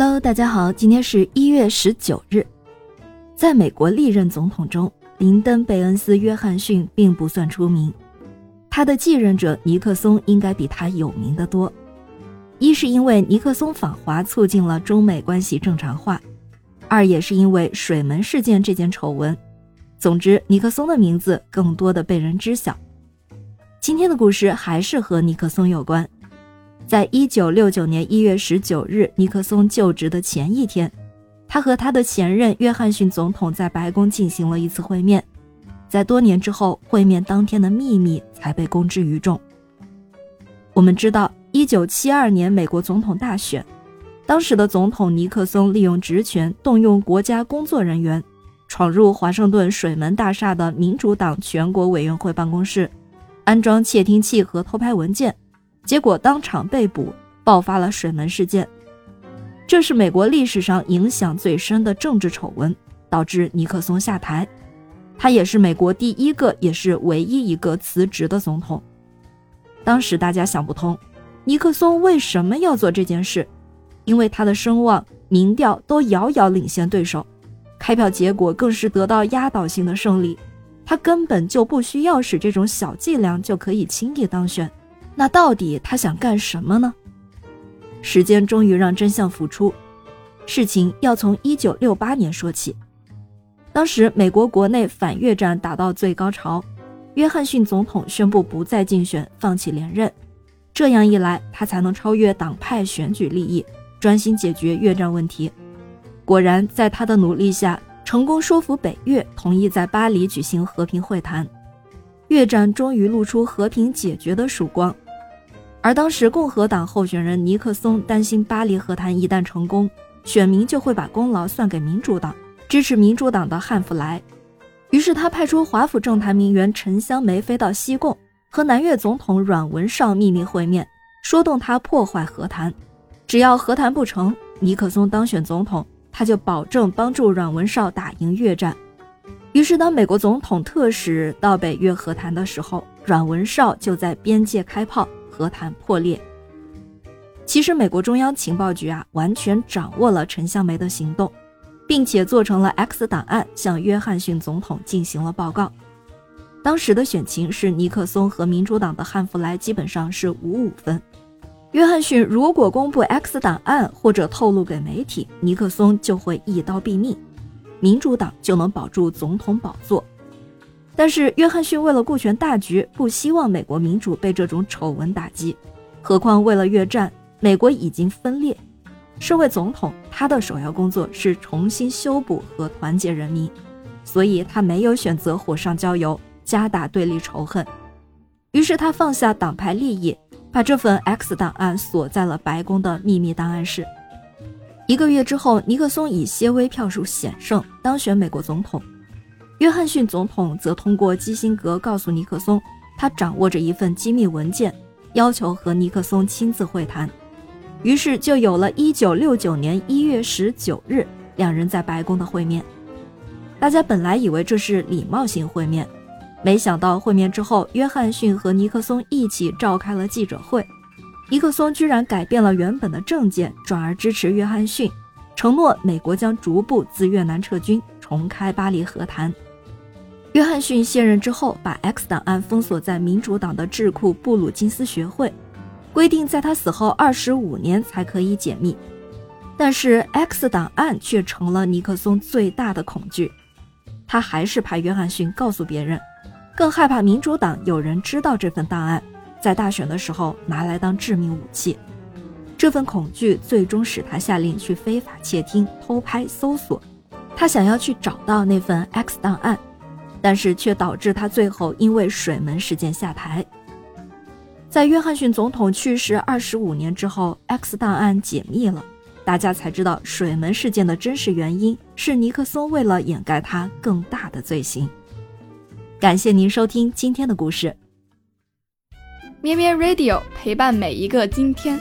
Hello，大家好，今天是一月十九日。在美国历任总统中，林登·贝恩斯·约翰逊并不算出名，他的继任者尼克松应该比他有名的多。一是因为尼克松访华促进了中美关系正常化，二也是因为水门事件这件丑闻。总之，尼克松的名字更多的被人知晓。今天的故事还是和尼克松有关。在一九六九年一月十九日，尼克松就职的前一天，他和他的前任约翰逊总统在白宫进行了一次会面。在多年之后，会面当天的秘密才被公之于众。我们知道，一九七二年美国总统大选，当时的总统尼克松利用职权，动用国家工作人员，闯入华盛顿水门大厦的民主党全国委员会办公室，安装窃听器和偷拍文件。结果当场被捕，爆发了水门事件。这是美国历史上影响最深的政治丑闻，导致尼克松下台。他也是美国第一个，也是唯一一个辞职的总统。当时大家想不通，尼克松为什么要做这件事？因为他的声望、民调都遥遥领先对手，开票结果更是得到压倒性的胜利。他根本就不需要使这种小伎俩就可以轻易当选。那到底他想干什么呢？时间终于让真相浮出。事情要从一九六八年说起。当时美国国内反越战达到最高潮，约翰逊总统宣布不再竞选，放弃连任。这样一来，他才能超越党派选举利益，专心解决越战问题。果然，在他的努力下，成功说服北越同意在巴黎举行和平会谈，越战终于露出和平解决的曙光。而当时共和党候选人尼克松担心巴黎和谈一旦成功，选民就会把功劳算给民主党，支持民主党的汉弗莱。于是他派出华府政坛名媛陈香梅飞到西贡，和南越总统阮文绍秘密会面，说动他破坏和谈。只要和谈不成，尼克松当选总统，他就保证帮助阮文绍打赢越战。于是当美国总统特使到北越和谈的时候，阮文绍就在边界开炮。和谈破裂。其实，美国中央情报局啊，完全掌握了陈香梅的行动，并且做成了 X 档案，向约翰逊总统进行了报告。当时的选情是尼克松和民主党的汉弗莱基本上是五五分。约翰逊如果公布 X 档案或者透露给媒体，尼克松就会一刀毙命，民主党就能保住总统宝座。但是约翰逊为了顾全大局，不希望美国民主被这种丑闻打击。何况为了越战，美国已经分裂。身为总统，他的首要工作是重新修补和团结人民，所以他没有选择火上浇油，加大对立仇恨。于是他放下党派利益，把这份 X 档案锁在了白宫的秘密档案室。一个月之后，尼克松以些微票数险胜，当选美国总统。约翰逊总统则通过基辛格告诉尼克松，他掌握着一份机密文件，要求和尼克松亲自会谈。于是就有了1969年1月19日两人在白宫的会面。大家本来以为这是礼貌性会面，没想到会面之后，约翰逊和尼克松一起召开了记者会。尼克松居然改变了原本的政见，转而支持约翰逊，承诺美国将逐步自越南撤军，重开巴黎和谈。约翰逊卸任之后，把 X 档案封锁在民主党的智库布鲁金斯学会，规定在他死后二十五年才可以解密。但是 X 档案却成了尼克松最大的恐惧，他还是怕约翰逊告诉别人，更害怕民主党有人知道这份档案，在大选的时候拿来当致命武器。这份恐惧最终使他下令去非法窃听、偷拍、搜索，他想要去找到那份 X 档案。但是却导致他最后因为水门事件下台。在约翰逊总统去世二十五年之后，X 档案解密了，大家才知道水门事件的真实原因是尼克松为了掩盖他更大的罪行。感谢您收听今天的故事，咩咩 Radio 陪伴每一个今天。